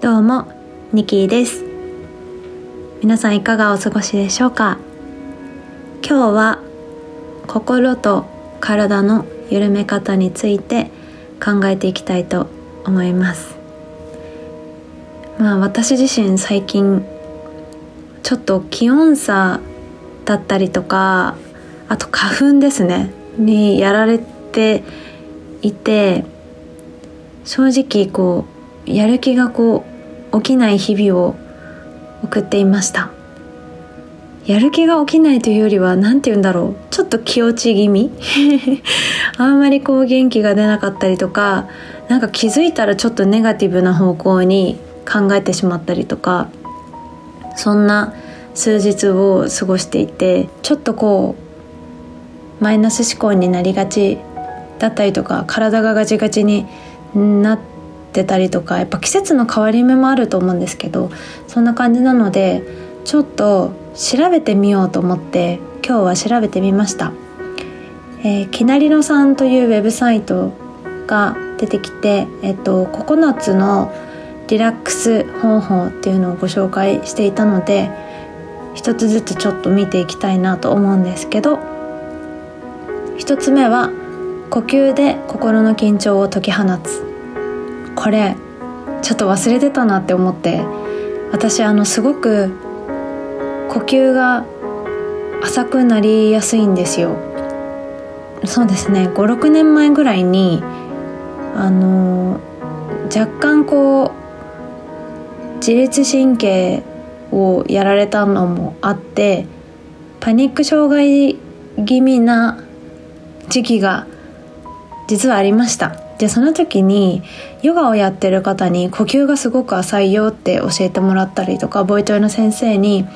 どうもニキーです。皆さんいかがお過ごしでしょうか？今日は心と体の緩め方について考えていきたいと思います。まあ私自身最近ちょっと気温差だったりとかあと花粉ですねにやられていて正直こうやる気がこう起きない日々を送っていました。やる気が起きないというよりは何て言うんだろう。ちょっと気落ち気味。あんまりこう元気が出なかったりとかなんか気づいたらちょっとネガティブな方向に考えてしまったりとかそんな数日を過ごしていてちょっとこうマイナス思考になりがちだったりとか体がガチガチになってってたりとかやっぱ季節の変わり目もあると思うんですけどそんな感じなのでちょっと調べてみようと思って今日は調べてみました。えー、きなりのさんというウェブサイトが出てきて、えっと、9つのリラックス方法っていうのをご紹介していたので一つずつちょっと見ていきたいなと思うんですけど一つ目は呼吸で心の緊張を解き放つこれちょっと忘れてたなって思って私あのすごく呼吸が浅くなりやすいんですよ。そうですね。56年前ぐらいにあの若干こう自律神経をやられたのもあってパニック障害気味な時期が実はありました。でその時にヨガをやってる方に呼吸がすごく浅いよって教えてもらったりとかボイトレの先生に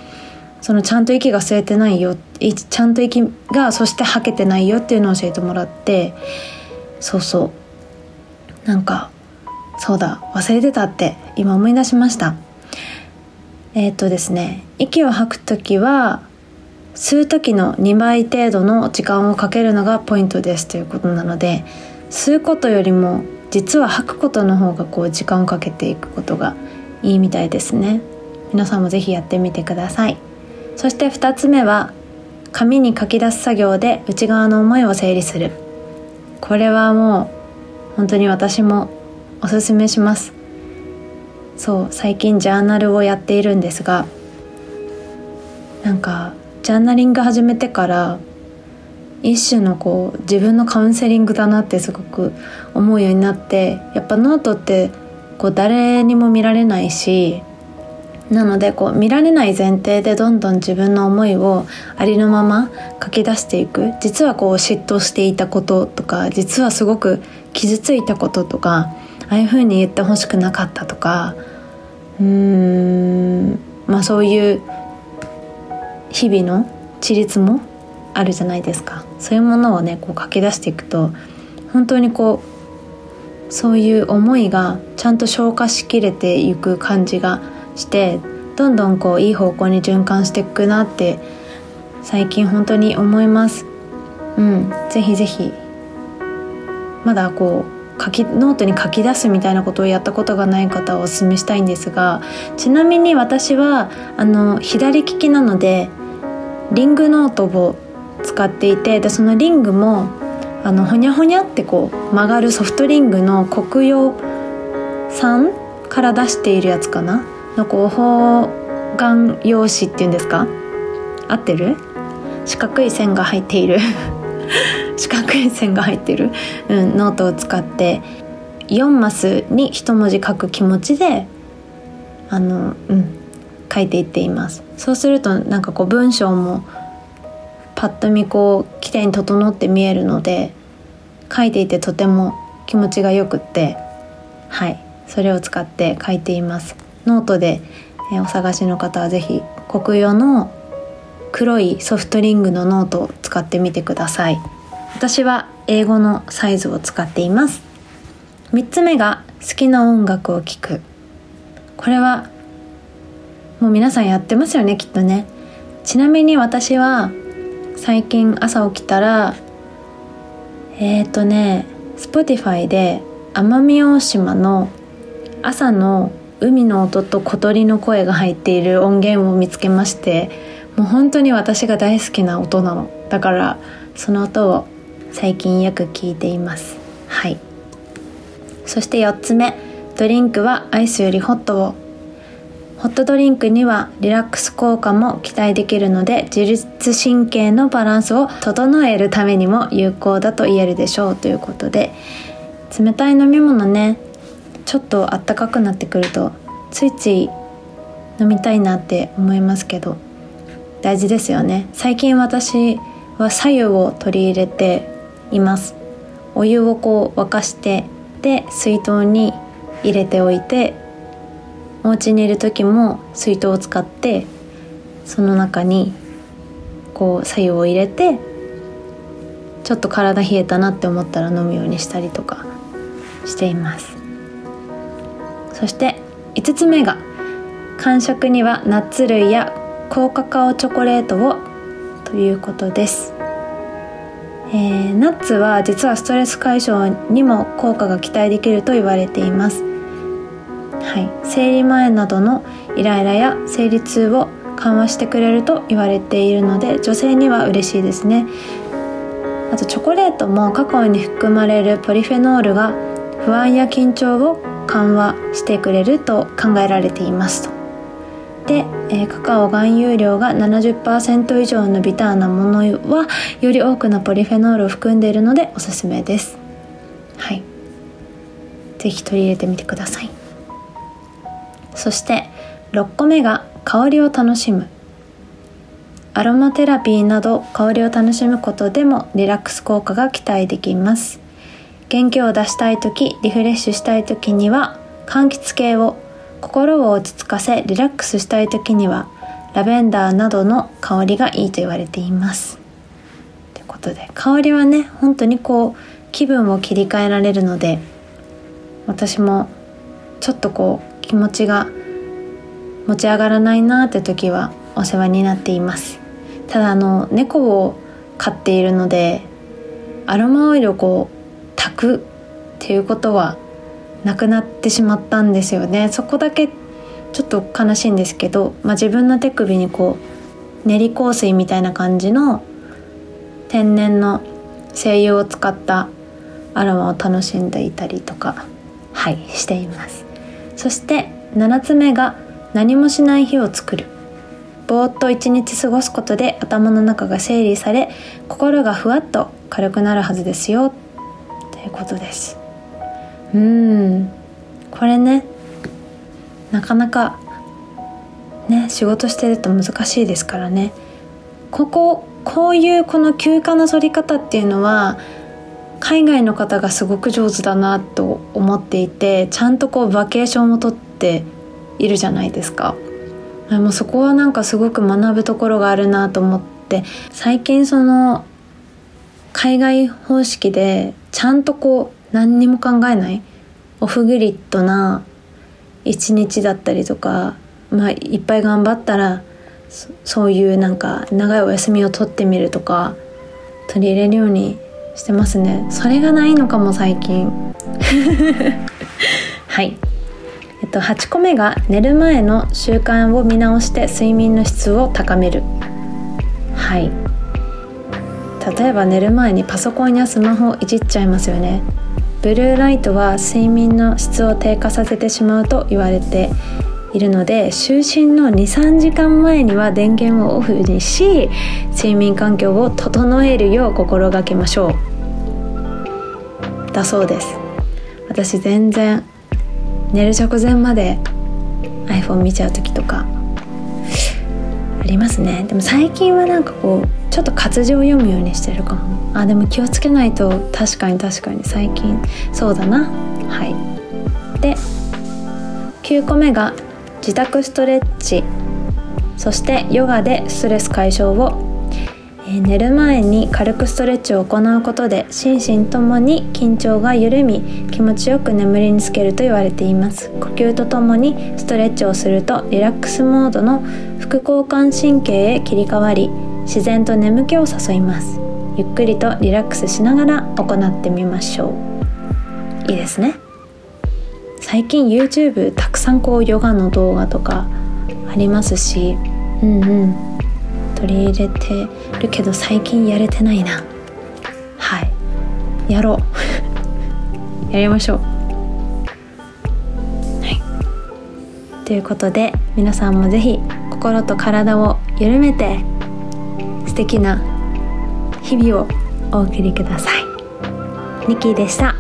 そのちゃんと息が吸えてないよちゃんと息がそして吐けてないよっていうのを教えてもらってそうそう。なんかそうだ忘れてたって今思い出しました。えー、っとですね息を吐く時は吸う時の2倍程度の時間をかけるのがポイントですということなので吸うことよりも実は吐くことの方がこう時間をかけていくことがいいみたいですね。皆さんもぜひやってみてください。そして2つ目は紙に書き出す作業で内側の思いを整理する。これはもう本当に私もおすすめします。そう最近ジャーナルをやっているんですがなんかジャーナリング始めてから一種のこう自分のカウンセリングだなってすごく思うようになってやっぱノートってこう誰にも見られないしなのでこう見られない前提でどんどん自分の思いをありのまま書き出していく。実はこう嫉妬していたこととか実はすごく傷ついたこととかああいうふうに言ってほしくなかったとかうーんまあそういう日々の地立もあるじゃないですか。そういうものをねこう書き出していくと本当にこうそういう思いがちゃんと消化しきれていく感じがしてどんどんこういい方向に循環していくなって最近本当に思います。うん。ぜひぜひ。まだこう書きノートに書き出すみたいなことをやったことがない方はお勧めしたいんですがちなみに私はあの左利きなのでリングノートを使っていてでそのリングもあのほにゃほにゃってこう曲がるソフトリングの黒曜さんから出しているやつかな？のこう方眼用紙っていうんですか？合ってる？四角い線が入っている。四角い線が入ってる、うん、ノートを使って4マスに一文字書く気持ちであのうん書いていっています。そうするとなんかこう文章もパッと見こう綺麗に整って見えるので書いていてとても気持ちがよくってはいそれを使って書いています。ノートで、えお探しの方は是非コクヨの黒いソフトリングのノートを使ってみてください。私は A5のサイズを使っています。3つ目が好きな音楽を聴く。これはもう皆さんやってますよねきっとね。ちなみに私は最近朝起きたらえっ、ー、とね Spotify で奄美大島の朝の海の音と小鳥の声が入っている音源を見つけましてもう本当に私が大好きな音なの。だからその音を最近よく聞いています。はい。そして4つ目。ドリンクはアイスよりホットを。ホットドリンクにはリラックス効果も期待できるので自律神経のバランスを整えるためにも有効だと言えるでしょうということで冷たい飲み物ねちょっとあったかくなってくるとついつい飲みたいなって思いますけど大事ですよね。最近私は左右を取り入れています。お湯をこう沸かしてで水筒に入れておいてお家にいる時も水筒を使ってその中にこう左右を入れてちょっと体冷えたなって思ったら飲むようにしたりとかしています。そして5つ目が間食にはナッツ類や高カカオチョコレートをということです、えー、ナッツは実はストレス解消にも効果が期待できると言われています。はい、生理前などのイライラや生理痛を緩和してくれると言われているので女性には嬉しいですね。あとチョコレートもカカオに含まれるポリフェノールが不安や緊張を緩和してくれると考えられていますと。で、え、カカオ含有量が70%以上のビターなものはより多くのポリフェノールを含んでいるのでおすすめです。はい。是非取り入れてみてください。そして6個目が香りを楽しむ。アロマテラピーなど香りを楽しむことでもリラックス効果が期待できます。元気を出したい時リフレッシュしたい時には柑橘系を心を落ち着かせリラックスしたい時にはラベンダーなどの香りがいいと言われています。ということで香りはね本当にこう気分を切り替えられるので私もちょっとこう気持ちが持ち上がらないなって時はお世話になっています。ただあの猫を飼っているのでアロマオイルをこう炊くっていうことはなくなってしまったんですよね。そこだけちょっと悲しいんですけど、まあ、自分の手首にこう練り香水みたいな感じの天然の精油を使ったアロマを楽しんでいたりとかはいしています。そして7つ目が何もしない日を作る。ぼーっと一日過ごすことで頭の中が整理され心がふわっと軽くなるはずですよ。ということです。うん。これねなかなかね仕事してると難しいですからね。こここういうこの休暇の取り方っていうのは海外の方がすごく上手だなと思っていてちゃんとこうバケーションをとっているじゃないですか。でもそこはなんかすごく学ぶところがあるなと思って最近その海外方式でちゃんとこう何にも考えないオフグリッドな一日だったりとか、まあ、いっぱい頑張ったらそういうなんか長いお休みを取ってみるとか取り入れるようにしてますね。それがないのかも最近。はい。えっと8個目が寝る前の習慣を見直して睡眠の質を高める。はい。例えば寝る前にパソコンやスマホをいじっちゃいますよね。ブルーライトは睡眠の質を低下させてしまうと言われているので就寝の23時間前には電源をオフにし睡眠環境を整えるよう心がけましょう。だそうです。私全然寝る直前まで iPhone 見ちゃう時とかありますね。でも最近はなんかこうちょっと活字を読むようにしてるかも。あでも気をつけないと確かに確かに最近そうだな。はい。で9個目が自宅ストレッチ。そしてヨガでストレス解消を、え寝る前に軽くストレッチを行うことで心身ともに緊張が緩み気持ちよく眠りにつけると言われています。呼吸とともにストレッチをするとリラックスモードの副交感神経へ切り替わり自然と眠気を誘います。ゆっくりとリラックスしながら行ってみましょう。いいですね。最近 YouTube たくさんこうヨガの動画とかありますしうんうん。取り入れてるけど最近やれてないな。はい。やろう。やりましょう。はい。ということで皆さんも是非心と体を緩めて素敵な日々をお送りください。ニキーでした。